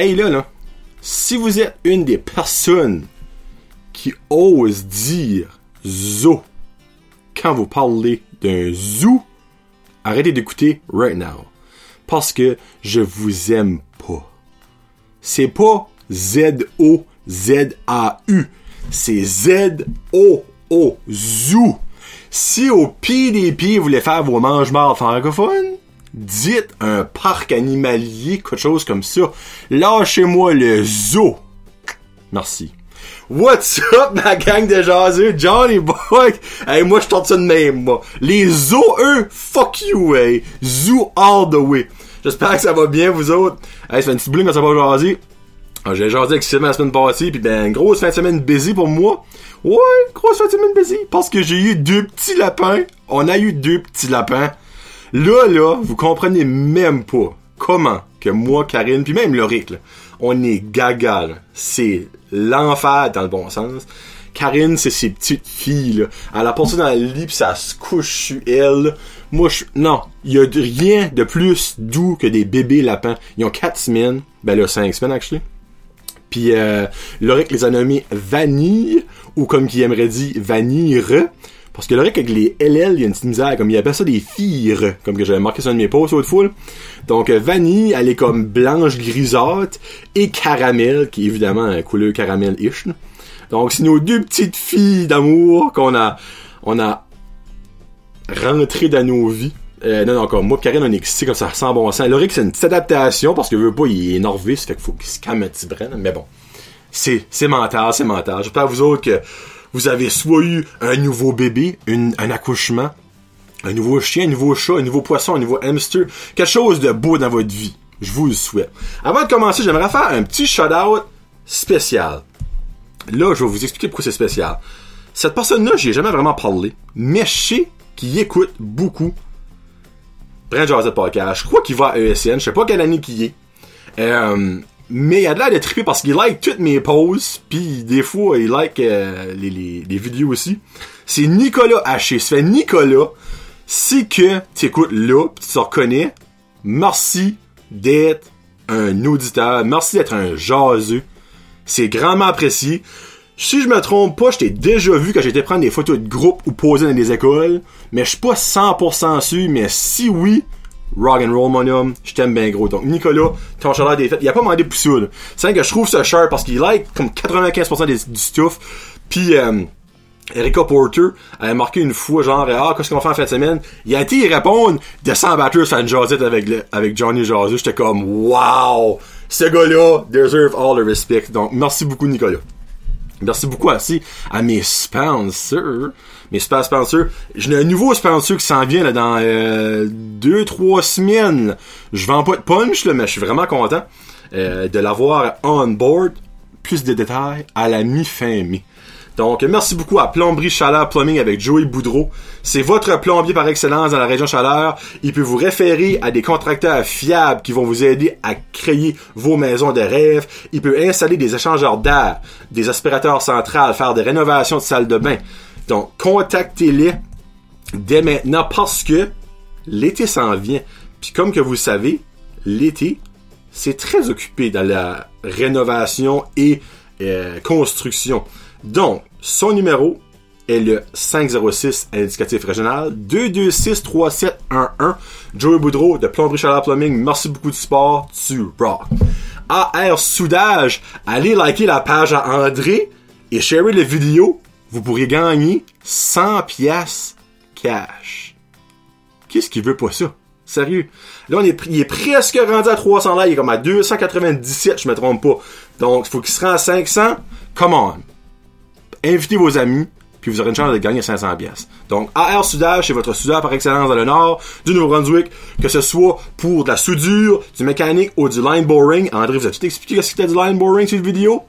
Hey là, là, si vous êtes une des personnes qui ose dire zoo quand vous parlez d'un zoo, arrêtez d'écouter right now. Parce que je vous aime pas. C'est pas Z-O-Z-A-U. C'est Z-O-O. Zoo. Si au PDP vous voulez faire vos mange-morts francophones, dites un parc animalier, quelque chose comme ça. Lâchez-moi le zoo. Merci. What's up, ma gang de jaseux? Johnny Boy! Hey, moi, je tente ça de même, moi. Les zoos, eux, fuck you, hey. Zoo all the way. J'espère que ça va bien, vous autres. Hey, ça fait une petite bling quand ça va jaser. Ah, J'ai jasé avec Sylvain la semaine passée, pis ben, grosse fin de semaine busy pour moi. Ouais, grosse fin de semaine busy. Parce que j'ai eu deux petits lapins. On a eu deux petits lapins. Là, là, vous comprenez même pas comment que moi, Karine, puis même Loric, on est gaga. C'est l'enfer dans le bon sens. Karine, c'est ses petites filles, là. Elle a passé dans le lit pis ça se couche sur elle. Moi, je... Non. Il y a rien de plus doux que des bébés lapins. Ils ont quatre semaines. Ben là, cinq semaines, actually. Puis euh, Loric les a nommés Vanille, ou comme qui aimerait dire Vanille. Parce que Loric avec les LL, il y a une petite misère, comme il appelle ça des filles, comme que j'avais marqué sur un de mes posts l'autre. Donc euh, Vanille, elle est comme blanche grisâtre, et caramel, qui est évidemment un couleur caramel-ish. Donc c'est nos deux petites filles d'amour qu'on a, on a rentré dans nos vies. Euh, non, non, comme moi, Karine, on est excités comme ça sans bon sens. Loric, c'est une petite adaptation parce que veut pas, il est norviste, fait qu'il faut qu'il se calme un petit brin, mais bon. C'est, c'est mental, c'est mental. J'espère vous autres que vous avez soit eu un nouveau bébé, un accouchement, un nouveau chien, un nouveau chat, un nouveau poisson, un nouveau hamster, quelque chose de beau dans votre vie. Je vous le souhaite. Avant de commencer, j'aimerais faire un petit shout-out spécial. Là, je vais vous expliquer pourquoi c'est spécial. Cette personne-là, j'y ai jamais vraiment parlé, mais je sais qu'il écoute beaucoup Brent Joseph Podcast. Je crois qu'il va à ESN. Je sais pas quelle année qu'il est. Euh, mais il a de l'air de triper parce qu'il like toutes mes posts. Puis des fois, il like euh, les, les, vidéos aussi. C'est Nicolas Haché. Ça fait Nicolas. Si que tu écoutes là, pis tu te reconnais, merci d'être un auditeur. Merci d'être un jaseux. C'est grandement apprécié. Si je me trompe pas, je t'ai déjà vu quand j'étais prendre des photos de groupe ou poser dans des écoles, mais je suis pas 100% sûr, mais si oui, rock and roll mon homme, je t'aime bien gros. Donc Nicolas, ton chaleur des fêtes, il a pas demandé pour ça. C'est que je trouve ça cher parce qu'il like comme 95% des, du stuff. Puis euh, Erika Porter elle a marqué une fois genre ah qu'est-ce qu'on faire en fin de semaine? Il a été répondre descend batteur sur une jasette avec avec Johnny Jaseux j'étais comme wow! Ce gars-là deserve all the respect. Donc merci beaucoup Nicolas Merci beaucoup aussi à mes sponsors. Mes super sponsors. J'ai un nouveau sponsor qui s'en vient là, dans euh, deux, trois semaines. Je vends pas de punch, là, mais je suis vraiment content euh, de l'avoir on board. Plus de détails à la mi-fin mai. Donc, merci beaucoup à Plomberie Chaleur Plumbing avec Joey Boudreau. C'est votre plombier par excellence dans la région Chaleur. Il peut vous référer à des contracteurs fiables qui vont vous aider à créer vos maisons de rêve. Il peut installer des échangeurs d'air, des aspirateurs centrales, faire des rénovations de salles de bain. Donc, contactez-les dès maintenant parce que l'été s'en vient. Puis comme que vous le savez, l'été, c'est très occupé dans la rénovation et euh, construction. Donc, son numéro est le 506 indicatif régional 2263711 Joey Boudreau de Plomberie Chaleur Plumbing. Merci beaucoup du support. Tu rock. AR Soudage, allez liker la page à André et sharer la vidéo. Vous pourrez gagner 100 pièces cash. Qu'est-ce qui veut pas ça? Sérieux? Là, est, il est presque rendu à 300 là. Il est comme à 297, je me trompe pas. Donc, il faut qu'il se rende à 500. Come on. Invitez vos amis, puis vous aurez une chance de gagner 500 pièces. Donc, AR Soudage, c'est votre soudeur par excellence dans le nord du Nouveau-Brunswick, que ce soit pour de la soudure, du mécanique ou du line boring. André vous a tout expliqué ce que c'était du line boring sur la vidéo?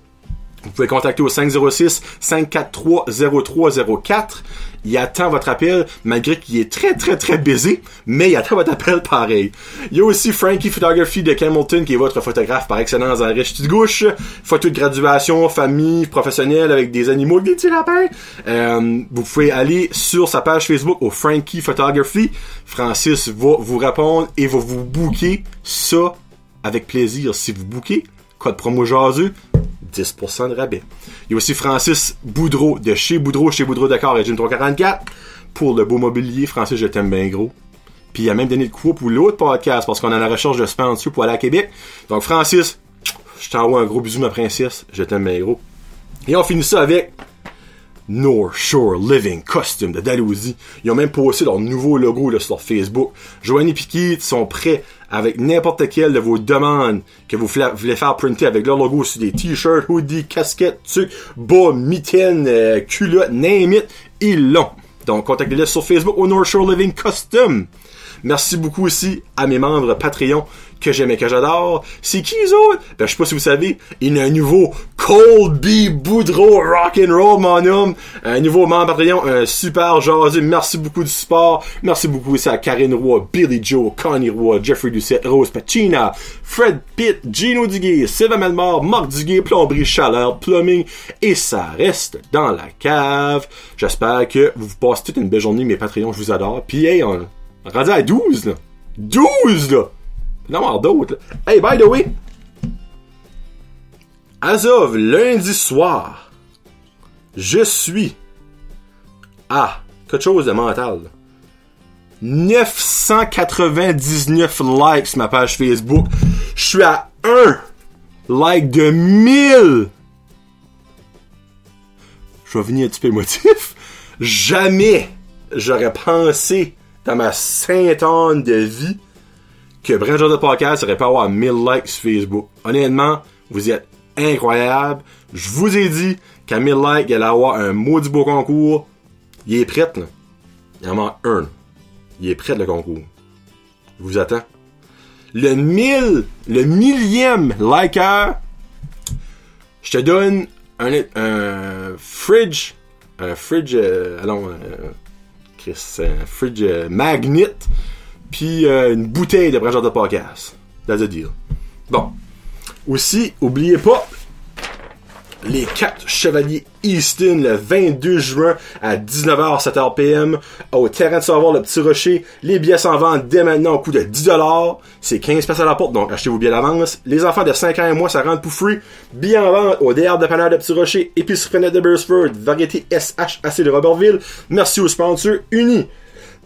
Vous pouvez contacter au 506 543 0304. Il attend votre appel, malgré qu'il est très très très busy, mais il attend votre appel pareil. Il y a aussi Frankie Photography de Hamilton, qui est votre photographe par excellence dans la riche petite gauche. Photos de graduation, famille, professionnelle avec des animaux, des petits lapins. Euh, vous pouvez aller sur sa page Facebook au Frankie Photography. Francis va vous répondre et va vous booker ça avec plaisir. Si vous bouquez, code promo jaseux, 10% de rabais. Il y a aussi Francis Boudreau de chez Boudreau, chez Boudreau Dakar et Jim 344 pour le beau mobilier. Francis, je t'aime bien gros. Puis il a même donné le coup pour l'autre podcast parce qu'on a la recherche de sponsor pour aller à Québec. Donc Francis, je t'envoie un gros bisou ma princesse. Je t'aime bien gros. Et on finit ça avec North Shore Living Costume de Dalhousie. Ils ont même posté leur nouveau logo là, sur Facebook. Joanny Piquet sont prêts avec n'importe quelle de vos demandes que vous voulez faire printer avec leur logo sur des t-shirts, hoodies, casquettes, trucs, bas, mitaines, euh, culottes, name it, ils l'ont. Donc contactez-les sur Facebook au North Shore Living Costume. Merci beaucoup aussi à mes membres Patreon que j'aime et que j'adore. C'est qui les autres? Ben, je sais pas si vous savez, il y a un nouveau Colby Boudreau Rock'n'Roll, mon homme. Un nouveau membre Patreon, un super jasé. Merci beaucoup du support. Merci beaucoup aussi à Karine Roy, Billy Joe, Connie Roy, Jeffrey Doucette, Rose Pacina, Fred Pitt, Gino Duguay, Sylvain Melmar, Marc Duguay, Plomberie Chaleur, Plumbing, et ça reste dans la cave. J'espère que vous passez toute une belle journée, mes Patreons, je vous adore. Puis hey, on rendu à 12, là. 12, là! Non, d'autres. Hey, by the way, as of lundi soir, je suis à quelque chose de mental. 999 likes sur ma page Facebook. Je suis à 1 like de 1000. Je vais venir un petit peu émotif. Jamais j'aurais pensé dans ma sainte de vie que Brand de Podcast aurait pas avoir 1000 likes sur Facebook. Honnêtement, vous êtes incroyable. Je vous ai dit qu'à 1000 likes, il allait avoir un maudit beau concours. Il est prêt, là. Il en manque un. Il est prêt, le concours. Je vous attends. Le mille, le millième liker, je te donne un, un fridge, un fridge, euh, allons, euh, Chris, un fridge euh, magnet puis euh, une bouteille de brancheur de podcast. That's a deal. Bon. Aussi, oubliez pas les 4 Chevaliers Easton le 22 juin à 19h 7h PM au terrain de savoir le petit rocher. Les billets s'en vendent dès maintenant au coût de 10$. C'est 15 à la porte, donc achetez vos billets d'avance. Les enfants de 5 ans et moins, ça rentre pour free. Billets en vente au DR de Panard de Petit Rocher, Épicerie Fenêtre de Burstford, Variété SHAC de Robertville. Merci aux sponsors unis.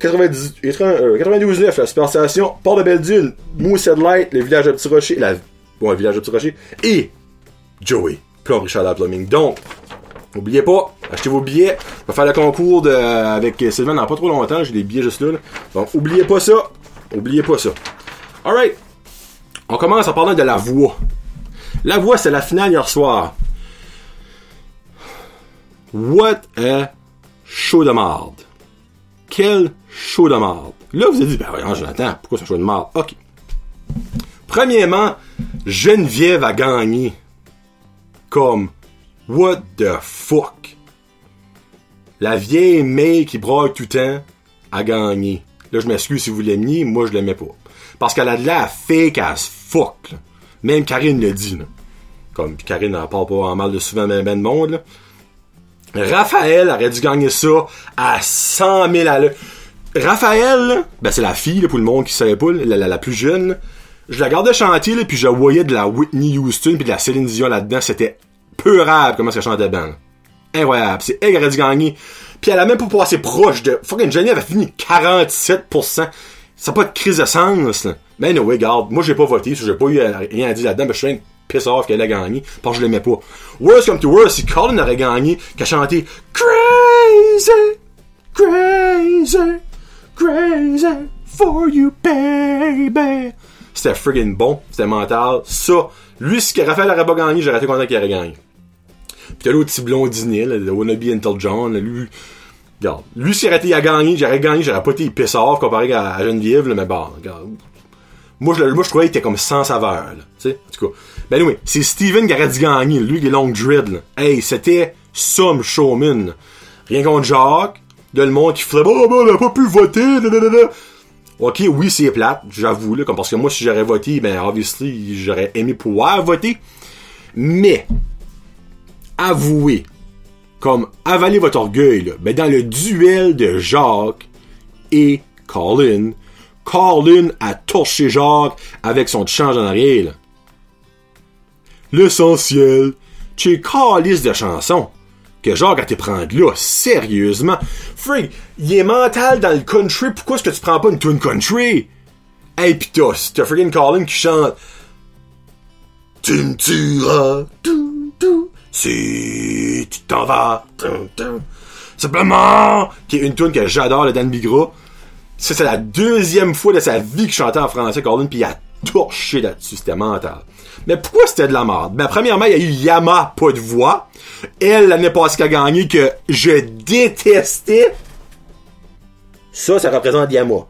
90, 92 9, la Super Station, Port de Belle-Dune, Moussed Light, le village de Petit Rocher, la, bon, village de Rocher, et Joey, Plum Richard Plumbing. Donc, N'oubliez pas, achetez vos billets. On va faire le concours de, avec Sylvain dans pas trop longtemps. J'ai des billets juste là, Donc, oubliez pas ça. Oubliez pas ça. Alright. On commence en parlant de la voix. La voix, c'est la finale hier soir. What a show de marde. Quel show de marde. Là, vous avez dit, ben voyons, Jonathan, pourquoi c'est un show de marde? Ok. Premièrement, Geneviève a gagné. Comme, what the fuck? La vieille May qui brogue tout le temps a gagné. Là, je m'excuse si vous l'aimiez, moi, je l'aimais pas. Parce qu'elle a de la fake as fuck. Même Karine le dit. Là. Comme Karine n'en parle pas en mal de souvent ben, ben de monde. Raphaël aurait dû gagner ça à 100 000 à l'heure. Raphaël, ben c'est la fille, là, pour le monde qui savait pas, la, la, la plus jeune. Je la regardais chanter, là, puis je voyais de la Whitney Houston puis de la Céline Dion là-dedans. C'était peurable comment ça chantait bien. Incroyable. C'est elle qui aurait dû gagner. Puis elle a même pas passé proche de... Fucking Jenny avait fini 47%. Ça n'a pas de crise de sens. Là. Mais no, regarde, moi j'ai pas voté, j'ai pas eu rien à dire là-dedans, mais je suis piss off qu'elle a gagné, parce que je l'aimais pas. Worst come to worst, si Colin aurait gagné, qu'elle chanté Crazy, crazy, crazy for you, baby. C'était friggin' bon, c'était mental. Ça, lui, si Raphaël aurait pas gagné, j'aurais été content qu'il aurait gagné. Puis t'as l'autre petit blondinet, là, le Wannabe Until John, lui, regarde, lui, s'il été à gagner, j'aurais gagné, j'aurais pas été piss comparé à, Geneviève, là, mais bon, regarde. Moi, je, moi, je trouvais qu'il était comme sans saveur, là, tu sais, en tout cas. Ben oui, c'est Steven qui aurait dû gagner, lui qui est long dread. Là. Hey, c'était some showman. Rien contre Jacques, de le monde qui ferait oh, ben, on a pas pu voter, Ok, oui, c'est plate, j'avoue, là, comme parce que moi, si j'aurais voté, ben, obviously, j'aurais aimé pouvoir voter. Mais, avouez, comme avaler votre orgueil, là, ben, dans le duel de Jacques et Colin, Colin a torché Jacques avec son change en arrière, l'essentiel. Es calice de chansons. Que genre, quand t'es prends là, sérieusement. Frig, il est mental dans le country, pourquoi est-ce que tu prends pas une tune country? Hey, pis t'as, t'as friggin' Colin qui chante. Tu me tueras, tout, tout, si tu t'en vas. Simplement, qui est une tune que j'adore, le Dan Bigra. Ça, c'est la deuxième fois de sa vie qu'il chantait en français, Colin, pis il a torché là-dessus, c'était mental. Mais pourquoi c'était de la merde? Ben, premièrement, il y a eu Yama, pas de voix. Elle, l'année passée, qui a gagné, que je détestais. Ça, ça représente Yama.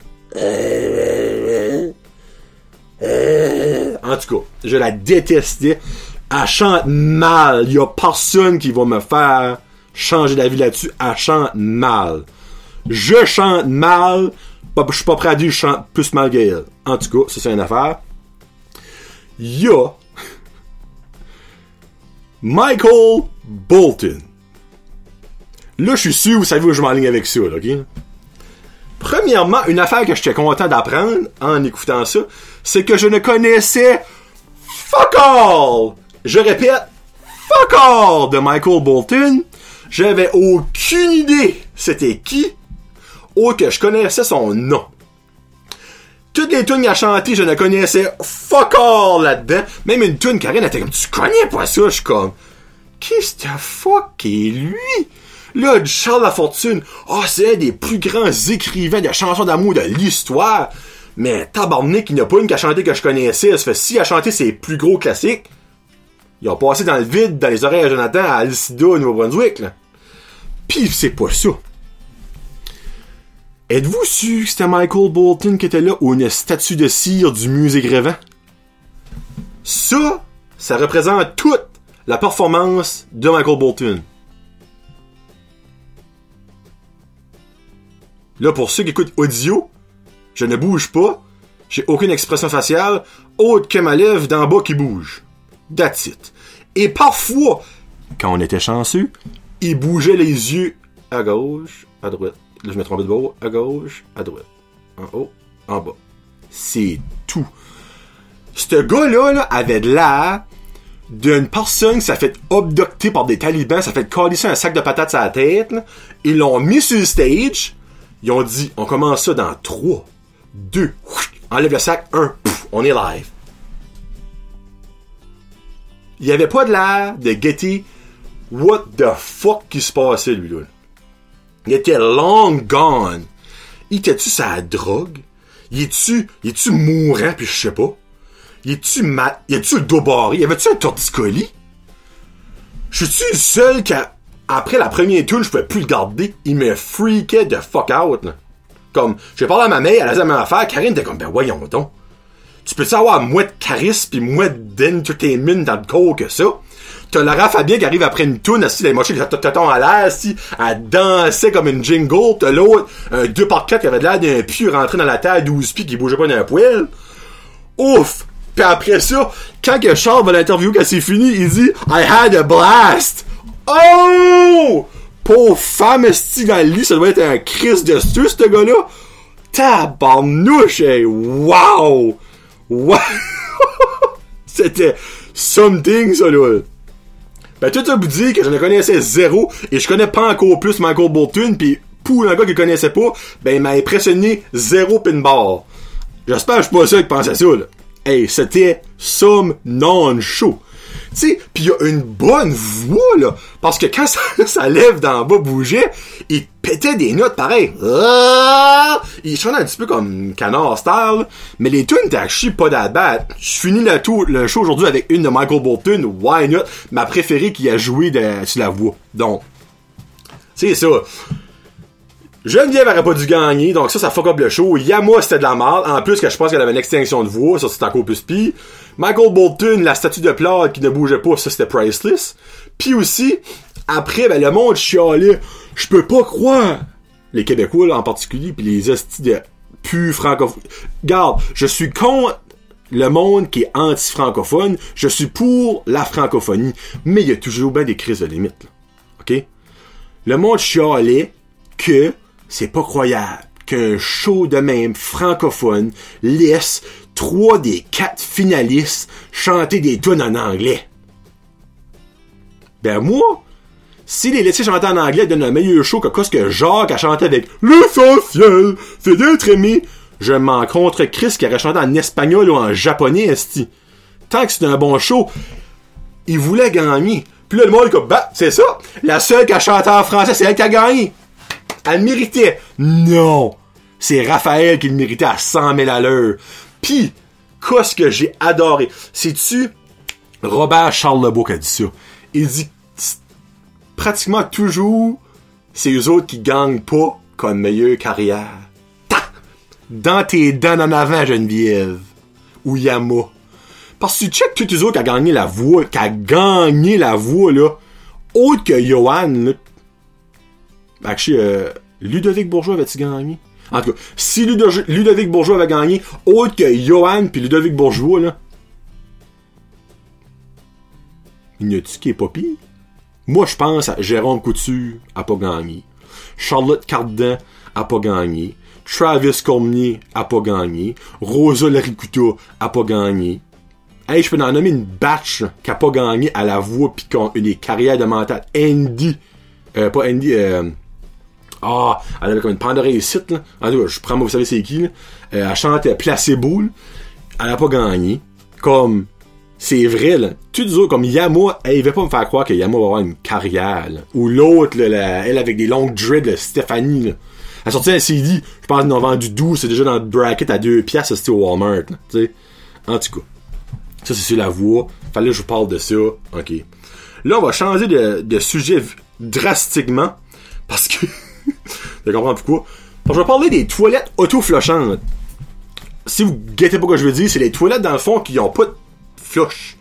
En tout cas, je la détestais. Elle chante mal. Il y a personne qui va me faire changer d'avis là-dessus. Elle chante mal. Je chante mal. Je suis pas prêt à dire que je chante plus mal qu'elle. En tout cas, ça c'est une affaire. Il y a Michael Bolton. Là, je suis sûr, vous savez où je m'enligne avec ça, là, ok? Premièrement, une affaire que j'étais content d'apprendre en écoutant ça, c'est que je ne connaissais fuck all! Je répète, fuck all de Michael Bolton. J'avais aucune idée c'était qui, ou que je connaissais son nom. Toutes les tunes qu'il a chanté, je ne connaissais fuck all là-dedans. Même une tune, Karine était comme, tu connais pas ça? Je suis comme, qu'est-ce que fuck est lui? Là, Charles Lafortune, oh, c'est un des plus grands écrivains de chansons d'amour de l'histoire. Mais tabarnak, il n'y a pas une qui a chanté que je connaissais. Ça fait si ses plus gros classiques, il a passé dans le vide, dans les oreilles à Jonathan, à Alcida, au Nouveau-Brunswick, là. Pis c'est pas ça. Êtes-vous sûr que c'était Michael Bolton qui était là ou une statue de cire du musée Grévin? Ça, ça représente toute la performance de Michael Bolton. Là, pour ceux qui écoutent audio, je ne bouge pas, j'ai aucune expression faciale autre que ma lèvre d'en bas qui bouge. That's it. Et parfois, quand on était chanceux, il bougeait les yeux à gauche, à droite. Là, je me trompais de bord. À gauche, à droite. En haut, en bas. C'est tout. Ce gars-là là, avait de l'air d'une personne qui s'est fait abducter par des talibans, ça fait coller un sac de patates à la tête. Ils l'ont mis sur le stage. Ils ont dit, on commence ça dans 3, 2, enlève le sac, 1, on est live. Il n'y avait pas de l'air de Getty what the fuck qui se passait, lui, là. Il était long gone. Il était-tu sa drogue? Il est-tu, il est-tu mourant, puis je sais pas? Il est-tu mat, il est-tu le dos barré? Y avait-tu un torticolis? Je suis le seul qui après la première tour, je pouvais plus le garder. Il me freakait de fuck out, là. Comme, j'ai parlé à ma mère, elle a la même affaire. Karine était comme, ben voyons donc. Tu peux savoir moins de charisme pis moins d'entertainment dans le corps que ça? T'as Lara Fabien qui arrive après une toune, assis, les mochés qui tonton à l'air, assis, elle dansait comme une jingle. T'as l'autre, un 2 par 4 qui avait l'air d'un pieu rentré dans la terre à 12 pieds qui bougeait pas d'un poil. Ouf! Pis après ça, quand que Charles va l'interview, quand c'est fini, il dit I had a blast! Oh! Pauvre femme esti ça doit être un Christ de Dieu, ce gars-là. Tabarnouche, hey, wow! Wow! C'était something, ça, là. Ben, tout ça vous dit que je ne connaissais zéro, et je connais pas encore plus Michael Bolton, pis pour un gars qui connaissait pas, ben, il m'a impressionné zéro pinball. J'espère que je suis pas seul qui pensait ça, là. Hey, c'était some non-show. Sais, pis il a une bonne voix, là. Parce que quand ça, ça lève d'en bas bougeait, il pétait des notes pareil. Ah! Il chantait un petit peu comme Canard Style, mais les tunes étaient actually pas d'ad Je finis le, tour, le show aujourd'hui avec une de Michael Bolton, Why Not, ma préférée qui a joué de, sur la voix. Donc, c'est ça. Geneviève aurait pas dû gagner, donc ça, ça fuck up le show. Yama, c'était de la merde. En plus, que je pense qu'elle avait une extinction de voix, ça, c'était encore plus pire. Michael Bolton, la statue de plate qui ne bougeait pas, ça, c'était priceless. Puis aussi, après, ben, le monde chialait. Je peux pas croire. Les Québécois, là, en particulier, puis les hosties de pu francophone. Garde, je suis contre le monde qui est anti-francophone. Je suis pour la francophonie. Mais il y a toujours bien des crises de limite, là. OK? Le monde chialait que c'est pas croyable qu'un show de même francophone laisse trois des quatre finalistes chanter des tunes en anglais. Ben moi, si les laitiers chantaient en anglais donnent un meilleur show que ce que Jacques a chanté avec L'essentiel, c'est d'être aimé, je m'en contre Chris qui aurait chanté en espagnol ou en japonais, esti. Tant que c'est un bon show, il voulait gagner. Puis là, le monde est comme, bah, c'est ça. La seule qui a chanté en français, c'est elle qui a gagné. Elle le méritait. Non. C'est Raphaël qui le méritait à 100 000 à l'heure. Puis, qu'est-ce que j'ai adoré? C'est-tu Robert Charles Lebeau qui a dit ça. Il dit pratiquement toujours c'est eux autres qui gagnent pas comme meilleure carrière. Ta! Dans tes dents en avant, Geneviève. Ou Yama. Parce que tu check tous les autres qui a gagné la voix, qui a gagné la voix, là. Autre que Johan, là. Actually, euh, Ludovic Bourgeois avait-tu gagné? En tout cas, si Ludovic Bourgeois avait gagné, autre que Johan puis Ludovic Bourgeois, là. Il n'y a-tu qui est pas? Moi, je pense à Jérôme Couture a pas gagné. Charlotte Cardin a pas gagné. Travis Cormier a pas gagné. Rosa Laricuta a pas gagné. Hey, je peux en nommer une batch qui a pas gagné à la voix pis qui a eu des carrières de mental. Andy. Euh, pas Andy, euh, ah, elle avait comme une pente de réussite, là. En tout cas, je prends, vous savez c'est qui. Euh, elle chantait Placebo. Elle a pas gagné. Comme, c'est vrai, là. Les autres, comme Yama, elle veut pas me faire croire que Yama va avoir une carrière. Ou l'autre, là, elle avec des longues dreads, Stéphanie, là. Elle a sorti un CD, je pense qu'ils ont vendu 12, c'est déjà dans le bracket à 2 piastres, c'était au Walmart, tu. En tout cas. Ça, c'est sur la voix. Fallait que je vous parle de ça. OK. Là, on va changer de sujet drastiquement. Parce que je comprends pourquoi. je vais parler des toilettes auto-flushantes. Si vous guettez pas ce que je veux dire, c'est les toilettes dans le fond qui ont pas de flush.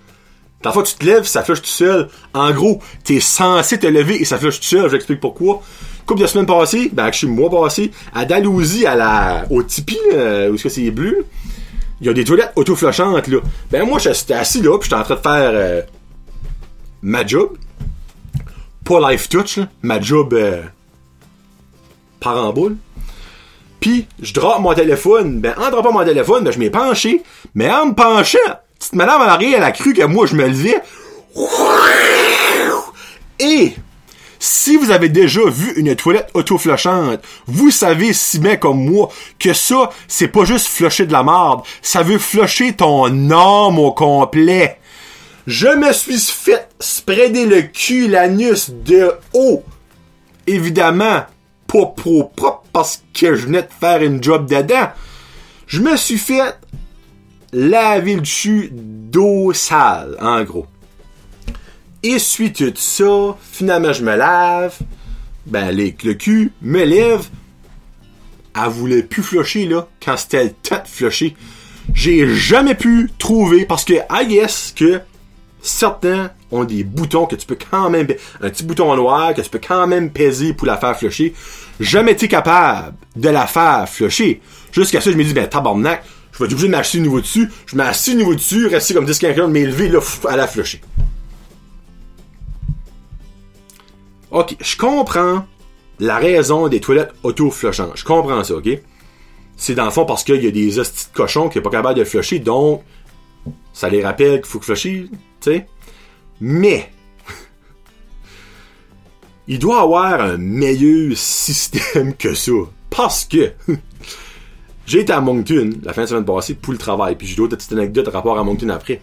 Parfois, tu te lèves, ça flush tout seul. En gros, t'es censé te lever et ça flush tout seul. J'explique pourquoi. Couple de semaines passées, ben, je suis mois passé, à Dalhousie, à la, au Tipeee, euh, où est-ce que c'est bleu, il y a des toilettes auto-flushantes, là. Ben, moi, j'étais assis là, puis j'étais en train de faire, euh, ma job. Pas life touch, là. Ma job, euh, par en boule. Puis, je drop mon téléphone. Ben, en droppant mon téléphone, ben, je m'ai penché. Mais en me penchant, petite madame en arrière, elle a cru que moi, je me levais. Et, si vous avez déjà vu une toilette auto-flushante, vous savez si bien comme moi que ça, c'est pas juste flusher de la marde, ça veut flusher ton âme au complet. Je me suis fait spreader le cul, l'anus de haut. Évidemment, pas pro propre parce que je venais de faire une job dedans. Je me suis fait laver le cul d'eau sale, en gros. Et suite tout ça, finalement je me lave, ben les, le me lève. Elle voulait plus flusher là, quand c'était le temps de. J'ai jamais pu trouver, parce que I guess que certains ont des boutons que tu peux quand même, un petit bouton noir que tu peux quand même peser pour la faire flusher. Jamais été capable de la faire flusher. Jusqu'à ça, je me dis, ben, tabarnak, je vais être obligé de m'acheter nouveau dessus. Je m'assieds nouveau dessus, rester comme 10-15 mais élevé, là, à la flusher. Ok, je comprends la raison des toilettes auto-flushantes. Je comprends ça, ok? C'est dans le fond parce qu'il y a des hosties de cochons qui sont pas capables de flusher, donc ça les rappelle qu'il faut que flusher, tu sais? Mais, il doit avoir un meilleur système que ça. Parce que, j'ai été à Moncton la fin de semaine passée pour le travail, puis j'ai d'autres petites anecdotes rapport à Moncton après.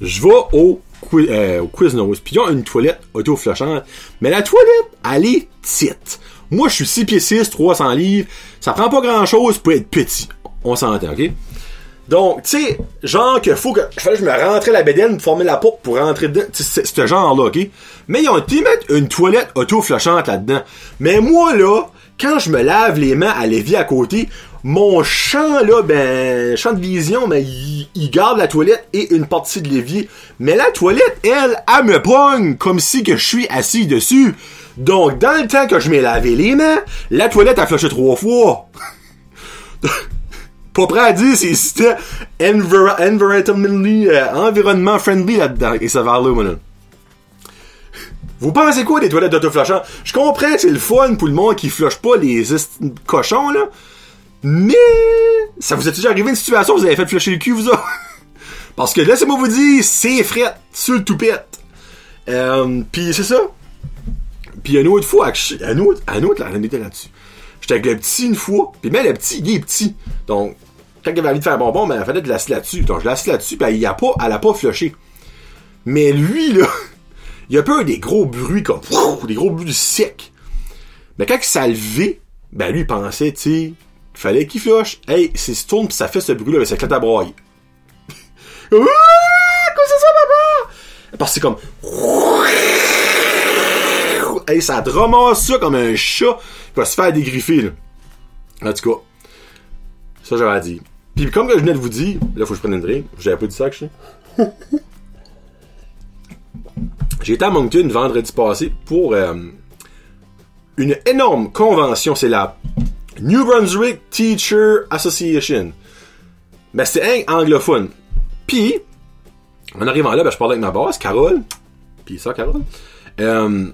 Je vais au, euh, Quiznos, puis ils ont une toilette auto-flushante, mais la toilette, elle est petite. Moi, je suis 6 pieds 6, 300 livres, ça prend pas grand chose pour être petit. On s'entend, ok? Donc, tu sais, genre que faut que je me rentrer la bédaine pour former la porte pour rentrer dedans. C'est ce genre-là, OK? Mais ils ont été mettre une toilette auto-flushante là-dedans. Mais moi, là, quand je me lave les mains à l'évier à côté, mon champ, là, ben, champ de vision, mais il, garde la toilette et une partie de l'évier. Mais la toilette, elle, elle me pogne comme si que je suis assis dessus. Donc, dans le temps que je m'ai lavé les mains, la toilette a flushé trois fois. pas prêt à dire si c'était euh, environnement friendly là-dedans, et ça va là, moi, Vous pensez quoi des toilettes d'autoflushant? Je comprends c'est le fun pour le monde qui flush pas les cochons, là. Mais, ça vous est déjà arrivé une situation où vous avez fait flusher le cul, vous autres? Parce que laissez-moi vous dire, c'est fret sur le toupette. Euh, puis c'est ça. Puis une autre fois, un autre, un autre, là, était là-dessus. J'étais avec le petit une fois, puis même le petit, il est petit. Donc, quand il avait envie de faire bonbon, ben, il fallait de l'assis là-dessus. Donc, je l'assis là-dessus, puis il a pas, elle a pas flushé. Mais lui, là, il a peu des gros bruits comme, des gros bruits secs. Mais quand il s'est levé, ben, lui, il pensait, tu sais, fallait qu'il flush. Hey, c'est ce tourne pis ça fait ce bruit-là, ben, ça éclate à broyer. Comment c'est ça, papa? Parce que c'est comme, hey, ça te ramasse ça comme un chat qui va se faire dégriffer, là. En tout cas, ça, j'avais dit. Puis comme je venais de vous dire, là, faut que je prenne une drink. J'avais pas dit ça que je été à Moncton vendredi passé pour euh, une énorme convention. C'est la New Brunswick Teacher Association. Mais c'est un anglophone. Puis, en arrivant là, ben, je parlais avec ma boss, Carole. Puis ça, Carole. Euh,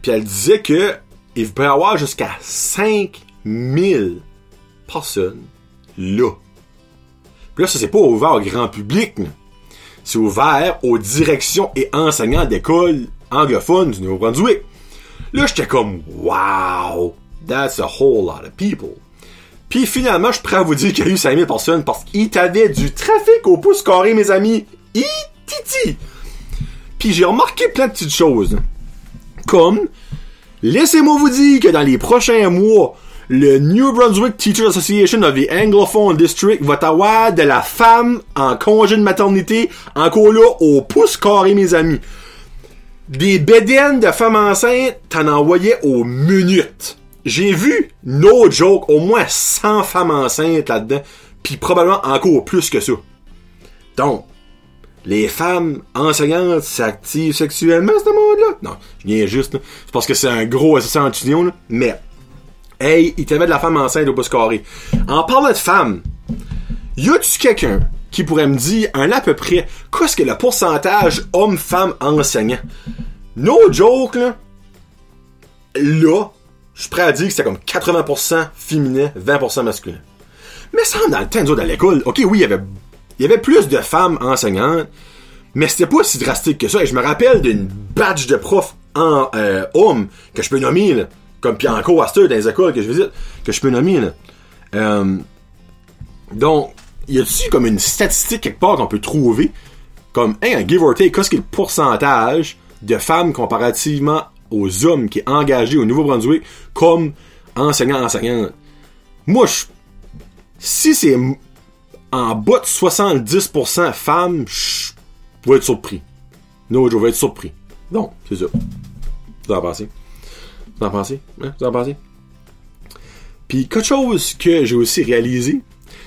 puis elle disait que il peut y avoir jusqu'à 5000 personnes là. Là, ça c'est pas ouvert au grand public. C'est ouvert aux directions et enseignants d'écoles anglophones du Nouveau-Brunswick. Là, j'étais comme, wow, that's a whole lot of people. Puis finalement, je prêt à vous dire qu'il y a eu 5000 personnes parce qu'il t'avait du trafic au pouce carré, mes amis. Titi. Puis j'ai remarqué plein de petites choses. Comme, laissez-moi vous dire que dans les prochains mois, le New Brunswick Teachers Association of the Anglophone District va avoir de la femme en congé de maternité encore là au pouce carré, mes amis. Des bédaines de femmes enceintes, t'en envoyais aux minutes. J'ai vu, no joke, au moins 100 femmes enceintes là-dedans, puis probablement encore plus que ça. Donc, les femmes enseignantes s'activent sexuellement, ce monde-là? Non, je viens juste, c'est parce que c'est un gros assistant en là. Mais, hey, il t'avait de la femme enceinte au pouce carré. En parlant de femmes, y a-tu quelqu'un qui pourrait me dire un à peu près qu'est-ce que le pourcentage homme-femme enseignant? No joke, là. Là, je suis prêt à dire que c'était comme 80% féminin, 20% masculin. Mais ça, dans le temps, à l'école, ok, oui, il y avait plus de femmes enseignantes, mais c'était pas si drastique que ça. Et je me rappelle d'une badge de prof en euh, homme que je peux nommer, là, comme encore à dans les écoles que je visite, que je peux nommer. Là. Euh, donc, y a-tu comme une statistique quelque part qu'on peut trouver, comme, un give or take, qu'est-ce que le pourcentage de femmes comparativement aux hommes qui est engagé au Nouveau-Brunswick comme enseignant-enseignante? Moi, je, si c'est en bas de 70% femmes, je vais être surpris. Non, je vais être surpris. Donc, c'est ça. Vous en pensez? Vous en pensez? Hein? Vous en pensez? Puis, quelque chose que j'ai aussi réalisé,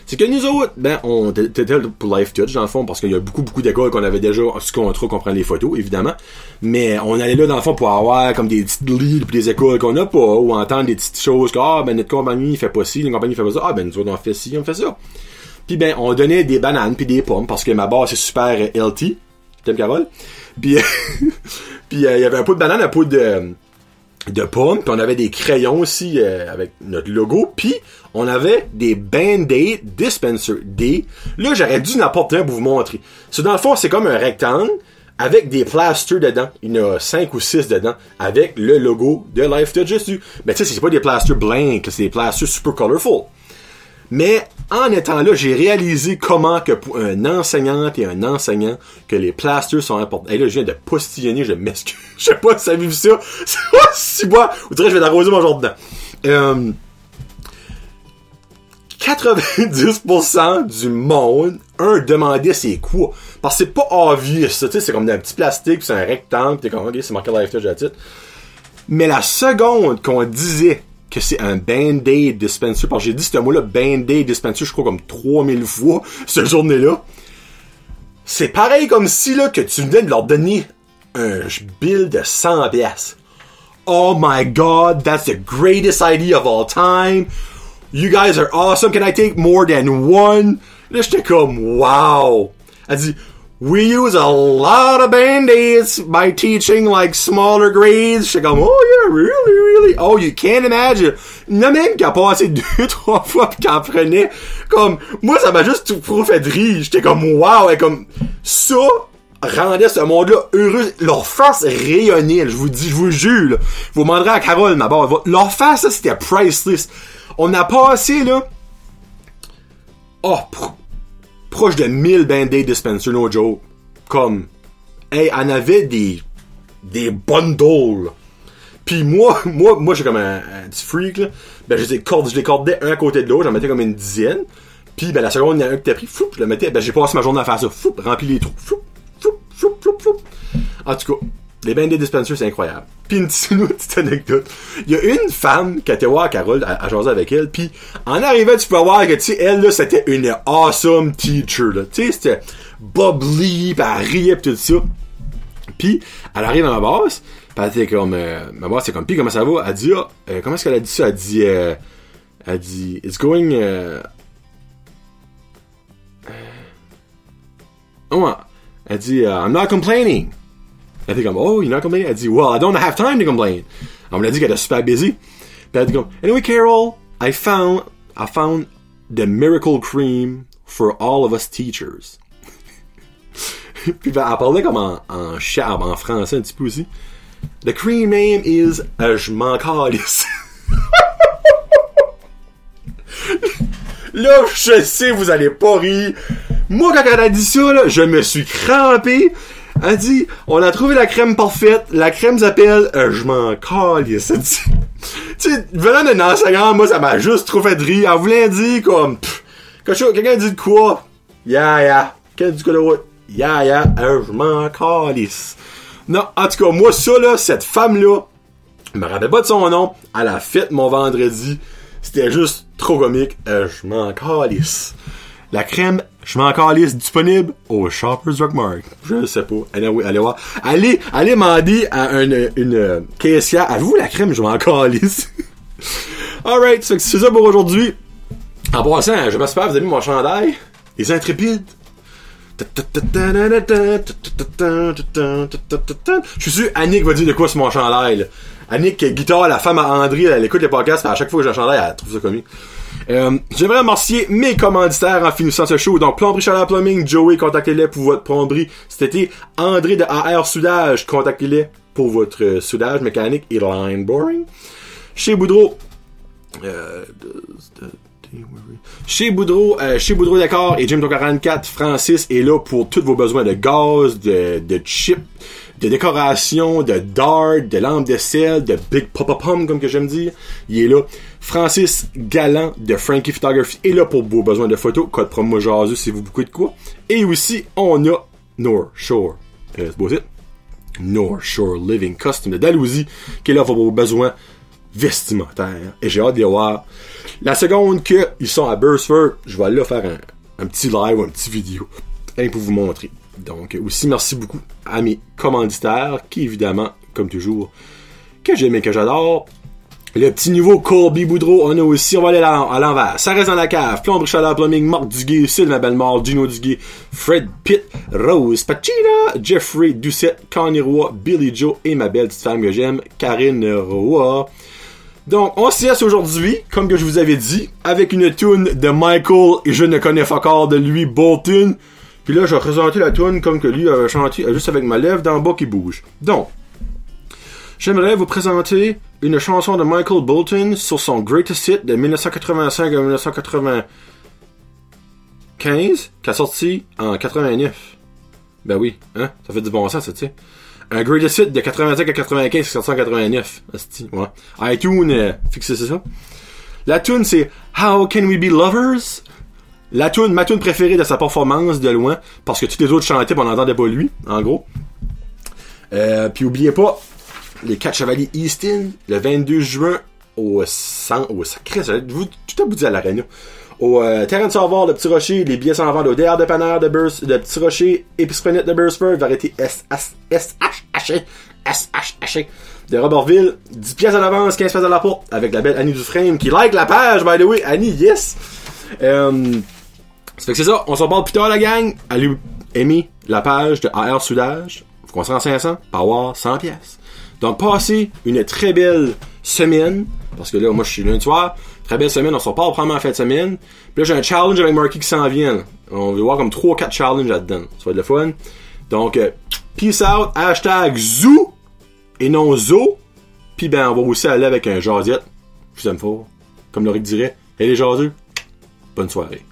c'est que nous autres, ben, on était pour Life Touch, dans le fond, parce qu'il y a beaucoup, beaucoup d'écoles qu'on avait déjà ce qu'on qu'on prend les photos, évidemment. Mais on allait là, dans le fond, pour avoir comme des petites leads puis des écoles qu'on n'a pas, ou entendre des petites choses, que, ah, ben, notre compagnie fait pas ci, notre compagnie fait pas ça, ah, ben, nous autres, on fait ci, on fait ça. Puis ben, on donnait des bananes puis des pommes parce que ma base c'est super healthy. T'aimes Carole? Puis puis euh, il y avait un pot de banane, un pot de de pommes, puis on avait des crayons aussi euh, avec notre logo, puis on avait des Band-Aid Dispenser D. Là, j'aurais dû n'apporter un pour vous montrer. C'est dans le fond, c'est comme un rectangle avec des plasters dedans. Il y en a 5 ou 6 dedans avec le logo de Life Touch dessus. Mais tu sais, c'est pas des plasters blancs, c'est des plasters super colorful. Mais en étant là, j'ai réalisé comment que pour un enseignante et un enseignant, que les plasters sont importants. Et là, je viens de postillonner, je m'excuse. Je sais pas si ça vu ça. Si bois. Ou je vais arroser mon jour dedans. Euh, 90% du monde, un, demandait c'est quoi. Parce que c'est pas obvious, tu sais, c'est comme un petit plastique, c'est un rectangle, t'es comme, ok, c'est marqué Life titre. Mais la seconde qu'on disait que c'est un Band-Aid dispenser. J'ai dit ce mot-là, Band-Aid dispenser, je crois comme 3000 fois, cette journée-là. C'est pareil comme si, là, que tu venais de leur donner un bill de 100 pièces. Oh my god, that's the greatest idea of all time. You guys are awesome. Can I take more than one? Là, j'étais comme, wow. Elle dit, we use a lot of band-aids by teaching like smaller grades. J'étais comme, oh yeah, really, really? Oh, you can't imagine. Il y a même qui a passé deux, trois fois pis qui en prenait. Comme, moi, ça m'a juste trop fait de rire. J'étais comme, wow, et comme, ça, rendaient ce monde-là heureux. Leur rayonnait, je vous dis, je vous jure, là. Vous demanderez à Carole, ma barre. Leur face, c'était priceless. On a passé, là, oh, pro- proche de 1000 Band-Aid dispensers, no joke. Comme, hey, on avait des, des bundles. Puis moi, moi, moi, j'ai comme un, petit freak, là. Ben, je les, je les cordais un à côté de l'autre, j'en mettais comme une dizaine. Puis, ben, la seconde, il y en a un qui t'a pris, floup, je le mettais, ben, j'ai passé ma journée à faire ça, floup, rempli les trous, floup, floup, floup, floup, floup. En tout cas, les Band-Aid dispensers, c'est incroyable. Puis une petite, petite anecdote. Il y a une femme qui a été voir Carole à, à jaser avec elle, puis en arrivant, tu peux voir que, tu sais, elle, là, c'était une awesome teacher, là. Tu sais, c'était bubbly, pis elle riait pis tout ça. Puis, elle arrive à ma boss, pis elle était comme, euh, ma boss, c'est comme, pis comment ça va? Elle dit, ah, euh, comment est-ce qu'elle a dit ça? Elle dit, euh, elle dit, it's going, euh, oh, ouais. elle dit, uh, I'm not complaining. Elle était comme, oh, you're not complaining? Elle dit, well, I don't have time to complain. On me l'a dit qu'elle était super busy. Puis elle dit comme, anyway, Carol, I found, I found the miracle cream for all of us teachers. Puis ben, elle parlait comme en, en charme, en français un petit peu aussi. The cream name is euh, Je m'en calisse. Là, je sais, vous allez pas rire. Moi, quand elle a dit ça, là, je me suis crampé. Elle dit, on a trouvé la crème parfaite. La crème s'appelle euh, Je m'en calisse. Tu sais, venant d'un enseignant, moi, ça m'a juste trop fait de rire. Elle voulait dire comme, quelqu'un dit de quoi? Yeah, yeah. Quelqu'un dit quoi de what? Yeah, yeah. Euh, je m'en calisse. Non, en tout cas, moi, ça, là, cette femme-là, je me rappelle pas de son nom. Elle a fait mon vendredi. C'était juste trop comique. Euh, je m'en calisse. La crème, je m'en calisse disponible au Shoppers Drug Mart. Je sais pas. Allez, voir. Allez, allez demander à une, une euh, caissière. Avez-vous la crème, je m'en calisse? Alright, c'est ça pour aujourd'hui. En passant, je m'espère que vous avez mis mon chandail. Les intrépides. Je suis sûr, Annick va dire de quoi sur mon chandail. là. Annick, guitare, la femme à André, elle écoute les podcasts, à chaque fois que j'ai un chandail, elle trouve ça comique. Euh, J'aimerais remercier mes commanditaires en finissant ce show. Donc, Plomberie Chaleur Plumbing, Joey, contactez-les pour votre plomberie. C'était André de AR Soudage, contactez-les pour votre euh, soudage mécanique et line boring. Chez Boudreau, euh, chez Boudreau, chez Boudreau Décor et Jim 44, Francis est là pour tous vos besoins de gaz, de, de chips, de décoration, de dart, de lampes de sel, de Big Papa Pum, comme que j'aime dire. Il est là. Francis Galland de Frankie Photography est là pour vos besoins de photos. Code promo jaseux si vous beaucoup de quoi. Et aussi, on a North Shore. Euh, c'est beau site. North Shore Living Custom de Dalhousie qui est là pour vos besoins vestimentaires. Et j'ai hâte de les voir. La seconde que ils sont à Burstford, je vais aller là faire un, un petit live ou un petit vidéo pour vous montrer. Donc aussi merci beaucoup à mes commanditaires qui évidemment, comme toujours, que j'aime et que j'adore. Le petit nouveau Colby Boudreau, on a aussi, on va aller à l'en- à l'envers. Ça reste dans la cave. Plomberie Chaleur Plumbing, Marc Duguay, Sylvain Bellemare, Gino Duguay, Fred Pitt, Rose Pacina, Jeffrey Doucette, Connie Roy, Billy Joe et ma belle petite femme que j'aime, Karine Roy. Donc, on s'y laisse aujourd'hui, comme que je vous avais dit, avec une tune de Michael, et je ne connais pas encore de lui, Bolton. Puis là, je vais présenter la tune comme que lui a chanté, euh, juste avec ma lèvre d'en bas qui bouge. Donc, j'aimerais vous présenter une chanson de Michael Bolton sur son Greatest Hit de 1985 à 1995, qui a sorti en 89. Ben oui, hein, ça fait du bon sens, ça, tu sais. Un Greatest Hit de 85 à 95 qui est sorti en 89. Asti, ouais. iTunes, euh, fixez ça. La tune c'est How Can We Be Lovers? La tune, ma tune préférée de sa performance de loin, parce que tous les autres chantaient, on n'entendait pas lui, en gros. Euh, puis oubliez pas, les 4 Chevaliers Easton, le 22 juin, au sang, au sacré, vous, tout à bout à l'arena. Au euh, terrain de savoir, le Petit Rocher, les billets sont en vente au DR de Panard de Burst, de Petit Rocher, Épicerie de Burstford, variété SHH, SHH, de Robertville, 10 pièces à l'avance, 15 pièces à la porte, avec la belle Annie Dufresne qui like la page, by the way, Annie, yes! Euh, fait que c'est ça, on s'en parle plus tard la gang. Allez aimer la page de AR Soudage. Vous commencez en 500, par avoir 100 pièces. Donc passez une très belle semaine, parce que là, moi je suis lundi soir, très belle semaine, on s'en parle probablement en fin de semaine. Puis là j'ai un challenge avec Marky qui s'en vient. On va voir comme 3-4 challenges là-dedans. Ça va être le fun. Donc, euh, peace out, hashtag zoo et non zo. Puis ben, on va aussi aller avec un jasiette. Je vous aime fort. Comme Laurie dirait. Et les jaseux, bonne soirée.